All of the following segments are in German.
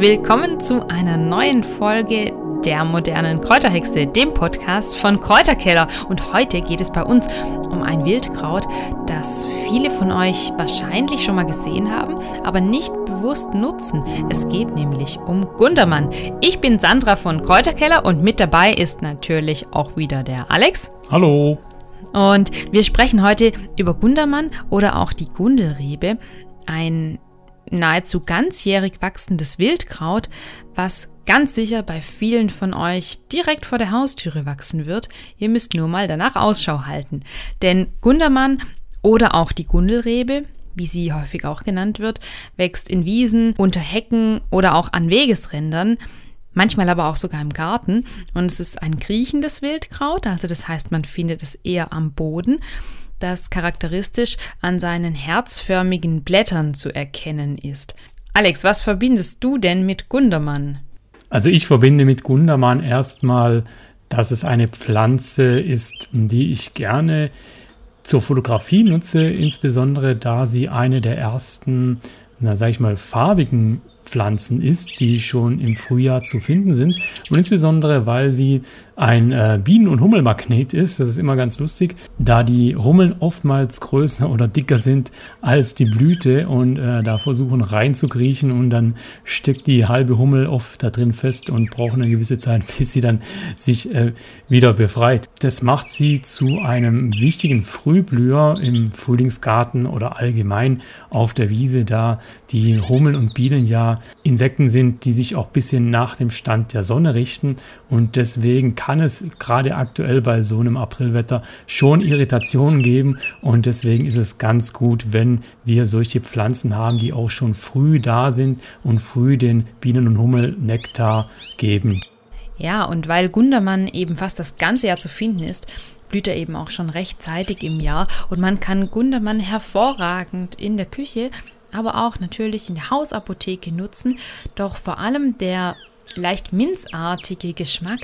Willkommen zu einer neuen Folge der modernen Kräuterhexe, dem Podcast von Kräuterkeller. Und heute geht es bei uns um ein Wildkraut, das viele von euch wahrscheinlich schon mal gesehen haben, aber nicht bewusst nutzen. Es geht nämlich um Gundermann. Ich bin Sandra von Kräuterkeller und mit dabei ist natürlich auch wieder der Alex. Hallo. Und wir sprechen heute über Gundermann oder auch die Gundelrebe, ein nahezu ganzjährig wachsendes Wildkraut, was ganz sicher bei vielen von euch direkt vor der Haustüre wachsen wird. Ihr müsst nur mal danach Ausschau halten. Denn Gundermann oder auch die Gundelrebe, wie sie häufig auch genannt wird, wächst in Wiesen, unter Hecken oder auch an Wegesrändern, manchmal aber auch sogar im Garten. Und es ist ein kriechendes Wildkraut, also das heißt, man findet es eher am Boden das charakteristisch an seinen herzförmigen Blättern zu erkennen ist. Alex, was verbindest du denn mit Gundermann? Also ich verbinde mit Gundermann erstmal, dass es eine Pflanze ist, die ich gerne zur Fotografie nutze, insbesondere da sie eine der ersten, na sag ich mal, farbigen Pflanzen ist, die schon im Frühjahr zu finden sind. Und insbesondere, weil sie ein äh, Bienen- und Hummelmagnet ist. Das ist immer ganz lustig, da die Hummeln oftmals größer oder dicker sind als die Blüte und äh, da versuchen reinzukriechen und dann steckt die halbe Hummel oft da drin fest und braucht eine gewisse Zeit, bis sie dann sich äh, wieder befreit. Das macht sie zu einem wichtigen Frühblüher im Frühlingsgarten oder allgemein auf der Wiese, da die Hummeln und Bienen ja Insekten sind, die sich auch ein bisschen nach dem Stand der Sonne richten und deswegen kann es gerade aktuell bei so einem Aprilwetter schon Irritationen geben und deswegen ist es ganz gut, wenn wir solche Pflanzen haben, die auch schon früh da sind und früh den Bienen und Hummel Nektar geben. Ja, und weil Gundermann eben fast das ganze Jahr zu finden ist, blüht er eben auch schon rechtzeitig im Jahr und man kann Gundermann hervorragend in der Küche, aber auch natürlich in der Hausapotheke nutzen. Doch vor allem der leicht minzartige Geschmack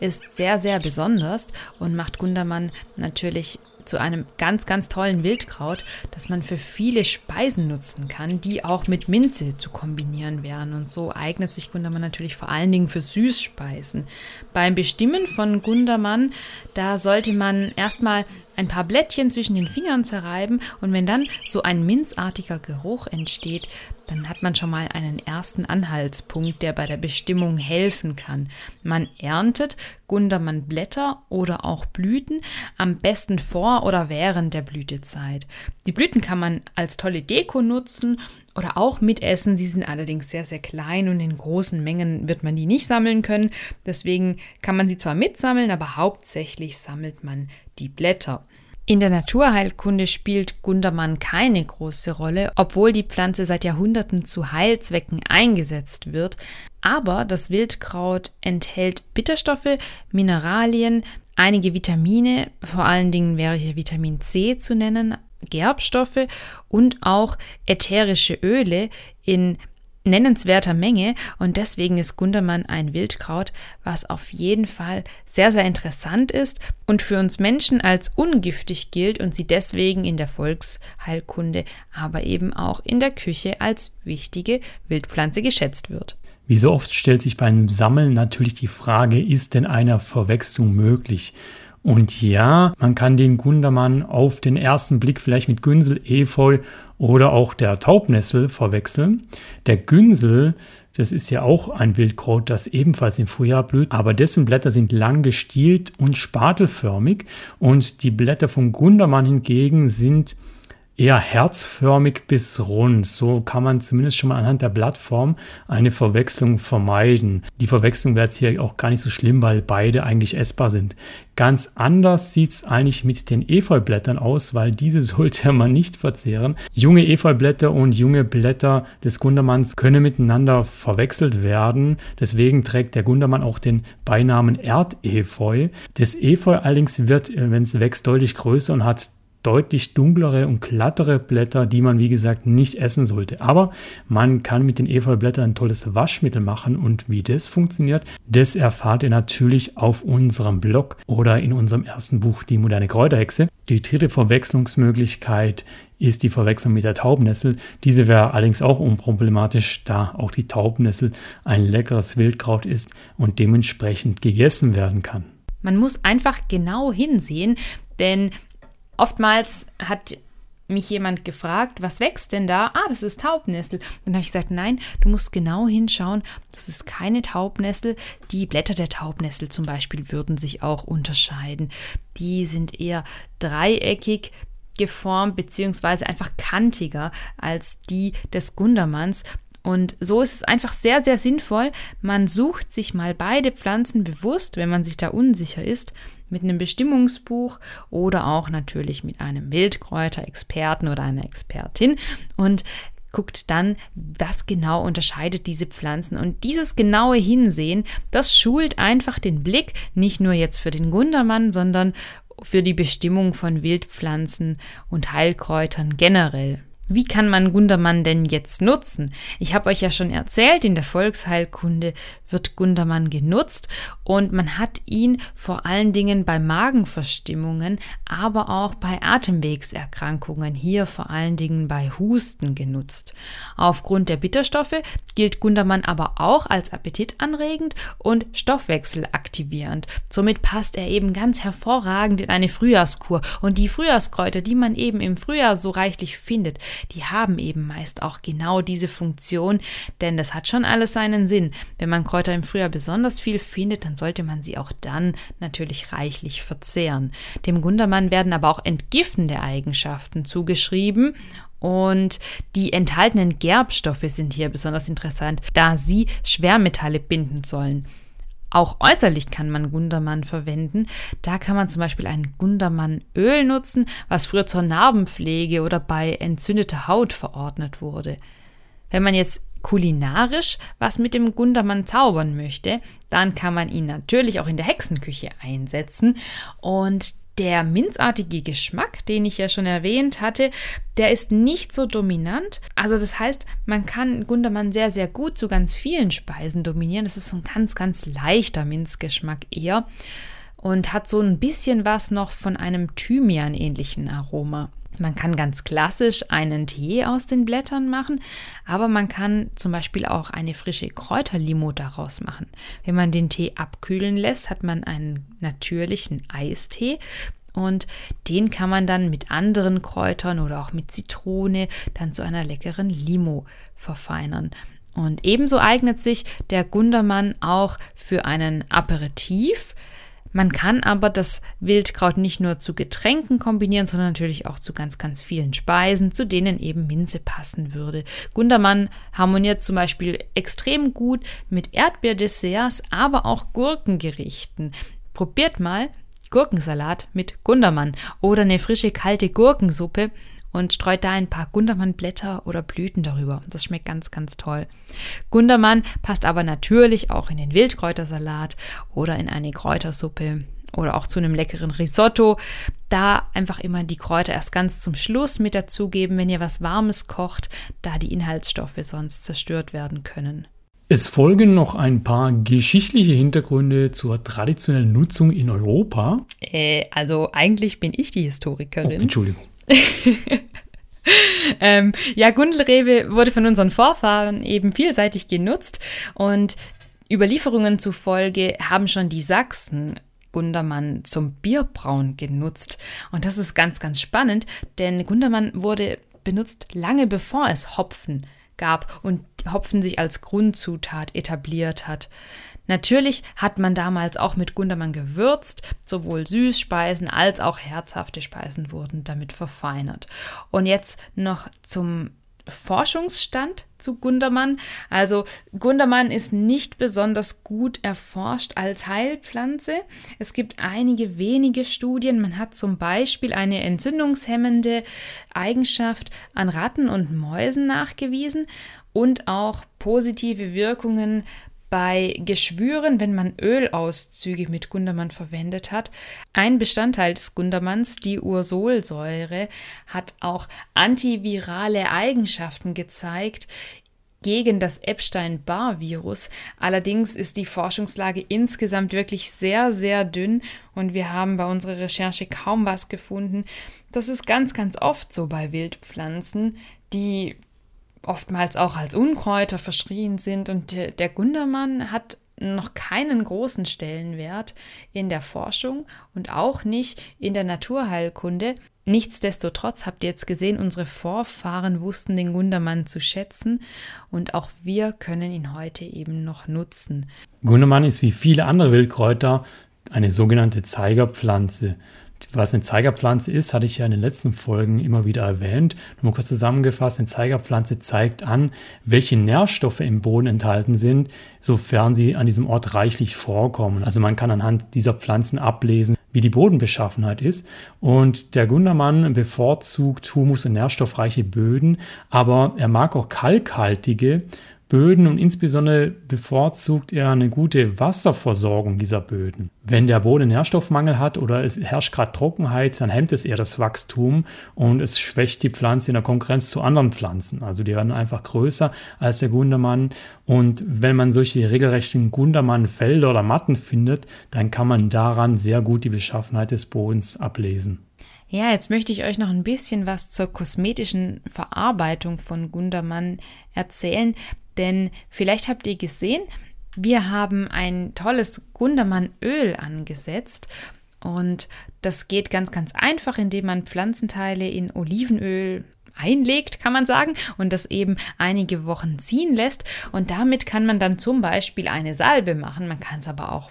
ist sehr, sehr besonders und macht Gundermann natürlich zu einem ganz, ganz tollen Wildkraut, das man für viele Speisen nutzen kann, die auch mit Minze zu kombinieren wären. Und so eignet sich Gundermann natürlich vor allen Dingen für Süßspeisen. Beim Bestimmen von Gundermann, da sollte man erstmal ein paar Blättchen zwischen den Fingern zerreiben und wenn dann so ein minzartiger Geruch entsteht, dann hat man schon mal einen ersten Anhaltspunkt, der bei der Bestimmung helfen kann. Man erntet Gundermann-Blätter oder auch Blüten, am besten vor oder während der Blütezeit. Die Blüten kann man als tolle Deko nutzen oder auch mitessen. Sie sind allerdings sehr, sehr klein und in großen Mengen wird man die nicht sammeln können. Deswegen kann man sie zwar mitsammeln, aber hauptsächlich sammelt man die Blätter. In der Naturheilkunde spielt Gundermann keine große Rolle, obwohl die Pflanze seit Jahrhunderten zu Heilzwecken eingesetzt wird. Aber das Wildkraut enthält Bitterstoffe, Mineralien, einige Vitamine, vor allen Dingen wäre hier Vitamin C zu nennen, Gerbstoffe und auch ätherische Öle in nennenswerter Menge und deswegen ist Gundermann ein Wildkraut, was auf jeden Fall sehr, sehr interessant ist und für uns Menschen als ungiftig gilt und sie deswegen in der Volksheilkunde, aber eben auch in der Küche als wichtige Wildpflanze geschätzt wird. Wie so oft stellt sich beim Sammeln natürlich die Frage, ist denn eine Verwechslung möglich? Und ja, man kann den Gundermann auf den ersten Blick vielleicht mit Günsel, Efeu oder auch der Taubnessel verwechseln. Der Günsel, das ist ja auch ein Wildkraut, das ebenfalls im Frühjahr blüht, aber dessen Blätter sind lang gestielt und spatelförmig und die Blätter vom Gundermann hingegen sind eher herzförmig bis rund. So kann man zumindest schon mal anhand der Blattform eine Verwechslung vermeiden. Die Verwechslung wäre jetzt hier auch gar nicht so schlimm, weil beide eigentlich essbar sind. Ganz anders sieht es eigentlich mit den Efeublättern aus, weil diese sollte man nicht verzehren. Junge Efeublätter und junge Blätter des Gundermanns können miteinander verwechselt werden. Deswegen trägt der Gundermann auch den Beinamen Erdefeu. Das Efeu allerdings wird, äh, wenn es wächst, deutlich größer und hat deutlich dunklere und glattere Blätter, die man wie gesagt nicht essen sollte. Aber man kann mit den Efeublättern ein tolles Waschmittel machen und wie das funktioniert, das erfahrt ihr natürlich auf unserem Blog oder in unserem ersten Buch Die moderne Kräuterhexe. Die dritte Verwechslungsmöglichkeit ist die Verwechslung mit der Taubnessel. Diese wäre allerdings auch unproblematisch, da auch die Taubnessel ein leckeres Wildkraut ist und dementsprechend gegessen werden kann. Man muss einfach genau hinsehen, denn oftmals hat mich jemand gefragt, was wächst denn da? Ah, das ist Taubnessel. Dann habe ich gesagt, nein, du musst genau hinschauen, das ist keine Taubnessel. Die Blätter der Taubnessel zum Beispiel würden sich auch unterscheiden. Die sind eher dreieckig geformt, beziehungsweise einfach kantiger als die des Gundermanns. Und so ist es einfach sehr, sehr sinnvoll. Man sucht sich mal beide Pflanzen bewusst, wenn man sich da unsicher ist, mit einem Bestimmungsbuch oder auch natürlich mit einem Wildkräuterexperten oder einer Expertin und guckt dann, was genau unterscheidet diese Pflanzen. Und dieses genaue Hinsehen, das schult einfach den Blick, nicht nur jetzt für den Gundermann, sondern für die Bestimmung von Wildpflanzen und Heilkräutern generell. Wie kann man Gundermann denn jetzt nutzen? Ich habe euch ja schon erzählt, in der Volksheilkunde wird Gundermann genutzt und man hat ihn vor allen Dingen bei Magenverstimmungen, aber auch bei Atemwegserkrankungen, hier vor allen Dingen bei Husten genutzt. Aufgrund der Bitterstoffe gilt Gundermann aber auch als appetitanregend und stoffwechselaktivierend. Somit passt er eben ganz hervorragend in eine Frühjahrskur und die Frühjahrskräuter, die man eben im Frühjahr so reichlich findet, die haben eben meist auch genau diese Funktion, denn das hat schon alles seinen Sinn. Wenn man Kräuter im Frühjahr besonders viel findet, dann sollte man sie auch dann natürlich reichlich verzehren. Dem Gundermann werden aber auch entgiftende Eigenschaften zugeschrieben und die enthaltenen Gerbstoffe sind hier besonders interessant, da sie Schwermetalle binden sollen. Auch äußerlich kann man Gundermann verwenden. Da kann man zum Beispiel ein Gundermannöl nutzen, was früher zur Narbenpflege oder bei entzündeter Haut verordnet wurde. Wenn man jetzt kulinarisch was mit dem Gundermann zaubern möchte, dann kann man ihn natürlich auch in der Hexenküche einsetzen. Und der minzartige Geschmack, den ich ja schon erwähnt hatte, der ist nicht so dominant. Also das heißt, man kann Gundermann sehr, sehr gut zu ganz vielen Speisen dominieren. Das ist so ein ganz, ganz leichter Minzgeschmack eher und hat so ein bisschen was noch von einem Thymian-ähnlichen Aroma. Man kann ganz klassisch einen Tee aus den Blättern machen, aber man kann zum Beispiel auch eine frische Kräuterlimo daraus machen. Wenn man den Tee abkühlen lässt, hat man einen natürlichen Eistee und den kann man dann mit anderen Kräutern oder auch mit Zitrone dann zu einer leckeren Limo verfeinern. Und ebenso eignet sich der Gundermann auch für einen Aperitif. Man kann aber das Wildkraut nicht nur zu Getränken kombinieren, sondern natürlich auch zu ganz, ganz vielen Speisen, zu denen eben Minze passen würde. Gundermann harmoniert zum Beispiel extrem gut mit Erdbeerdesserts, aber auch Gurkengerichten. Probiert mal Gurkensalat mit Gundermann oder eine frische kalte Gurkensuppe und streut da ein paar Gundermann-Blätter oder Blüten darüber. Das schmeckt ganz, ganz toll. Gundermann passt aber natürlich auch in den Wildkräutersalat oder in eine Kräutersuppe oder auch zu einem leckeren Risotto. Da einfach immer die Kräuter erst ganz zum Schluss mit dazugeben, wenn ihr was Warmes kocht, da die Inhaltsstoffe sonst zerstört werden können. Es folgen noch ein paar geschichtliche Hintergründe zur traditionellen Nutzung in Europa. Äh, also eigentlich bin ich die Historikerin. Oh, Entschuldigung. ähm, ja, Gundelrebe wurde von unseren Vorfahren eben vielseitig genutzt und Überlieferungen zufolge haben schon die Sachsen Gundermann zum Bierbrauen genutzt. Und das ist ganz, ganz spannend, denn Gundermann wurde benutzt lange bevor es Hopfen gab und Hopfen sich als Grundzutat etabliert hat. Natürlich hat man damals auch mit Gundermann gewürzt, sowohl Süßspeisen als auch herzhafte Speisen wurden damit verfeinert. Und jetzt noch zum Forschungsstand zu Gundermann. Also Gundermann ist nicht besonders gut erforscht als Heilpflanze. Es gibt einige wenige Studien. Man hat zum Beispiel eine entzündungshemmende Eigenschaft an Ratten und Mäusen nachgewiesen und auch positive Wirkungen bei Geschwüren, wenn man Ölauszüge mit Gundermann verwendet hat. Ein Bestandteil des Gundermanns, die Ursolsäure, hat auch antivirale Eigenschaften gezeigt gegen das Epstein-Barr-Virus. Allerdings ist die Forschungslage insgesamt wirklich sehr, sehr dünn und wir haben bei unserer Recherche kaum was gefunden. Das ist ganz, ganz oft so bei Wildpflanzen, die oftmals auch als Unkräuter verschrien sind. Und der Gundermann hat noch keinen großen Stellenwert in der Forschung und auch nicht in der Naturheilkunde. Nichtsdestotrotz habt ihr jetzt gesehen, unsere Vorfahren wussten den Gundermann zu schätzen und auch wir können ihn heute eben noch nutzen. Gundermann ist wie viele andere Wildkräuter eine sogenannte Zeigerpflanze. Was eine Zeigerpflanze ist, hatte ich ja in den letzten Folgen immer wieder erwähnt. Nochmal kurz zusammengefasst, eine Zeigerpflanze zeigt an, welche Nährstoffe im Boden enthalten sind, sofern sie an diesem Ort reichlich vorkommen. Also man kann anhand dieser Pflanzen ablesen, wie die Bodenbeschaffenheit ist. Und der Gundermann bevorzugt humus- und nährstoffreiche Böden, aber er mag auch kalkhaltige Böden und insbesondere bevorzugt er eine gute Wasserversorgung dieser Böden. Wenn der Boden Nährstoffmangel hat oder es herrscht gerade Trockenheit, dann hemmt es eher das Wachstum und es schwächt die Pflanze in der Konkurrenz zu anderen Pflanzen. Also die werden einfach größer als der Gundermann. Und wenn man solche regelrechten Gundermann-Felder oder Matten findet, dann kann man daran sehr gut die Beschaffenheit des Bodens ablesen. Ja, jetzt möchte ich euch noch ein bisschen was zur kosmetischen Verarbeitung von Gundermann erzählen. Denn vielleicht habt ihr gesehen, wir haben ein tolles Gundermann-Öl angesetzt. Und das geht ganz, ganz einfach, indem man Pflanzenteile in Olivenöl einlegt, kann man sagen, und das eben einige Wochen ziehen lässt. Und damit kann man dann zum Beispiel eine Salbe machen. Man kann es aber auch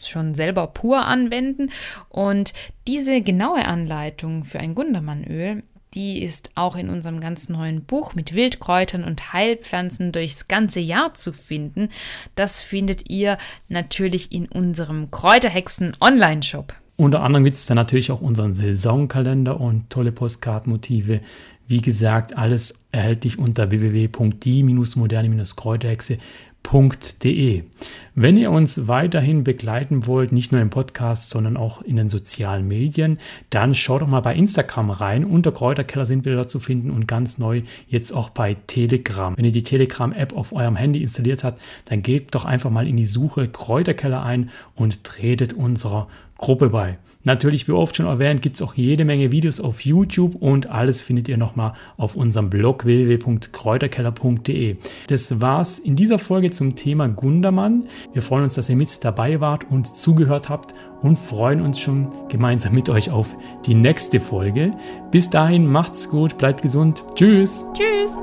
schon selber pur anwenden. Und diese genaue Anleitung für ein Gundermannöl, die ist auch in unserem ganz neuen Buch mit Wildkräutern und Heilpflanzen durchs ganze Jahr zu finden. Das findet ihr natürlich in unserem Kräuterhexen Online-Shop. Unter anderem gibt es dann natürlich auch unseren Saisonkalender und tolle Postkartenmotive. Wie gesagt, alles erhältlich unter www.die-moderne-kräuterhexe.de www.kräuterkeller.de. Wenn ihr uns weiterhin begleiten wollt, nicht nur im Podcast, sondern auch in den sozialen Medien, dann schaut doch mal bei Instagram rein. Unter Kräuterkeller sind wir da zu finden und ganz neu jetzt auch bei Telegram. Wenn ihr die Telegram-App auf eurem Handy installiert habt, dann geht doch einfach mal in die Suche Kräuterkeller ein und tretet unserer Gruppe bei. Natürlich, wie oft schon erwähnt, gibt es auch jede Menge Videos auf YouTube und alles findet ihr nochmal auf unserem Blog www.kräuterkeller.de. Das war's in dieser Folge zum Thema Gundermann. Wir freuen uns, dass ihr mit dabei wart und zugehört habt und freuen uns schon gemeinsam mit euch auf die nächste Folge. Bis dahin, macht's gut, bleibt gesund. Tschüss. Tschüss.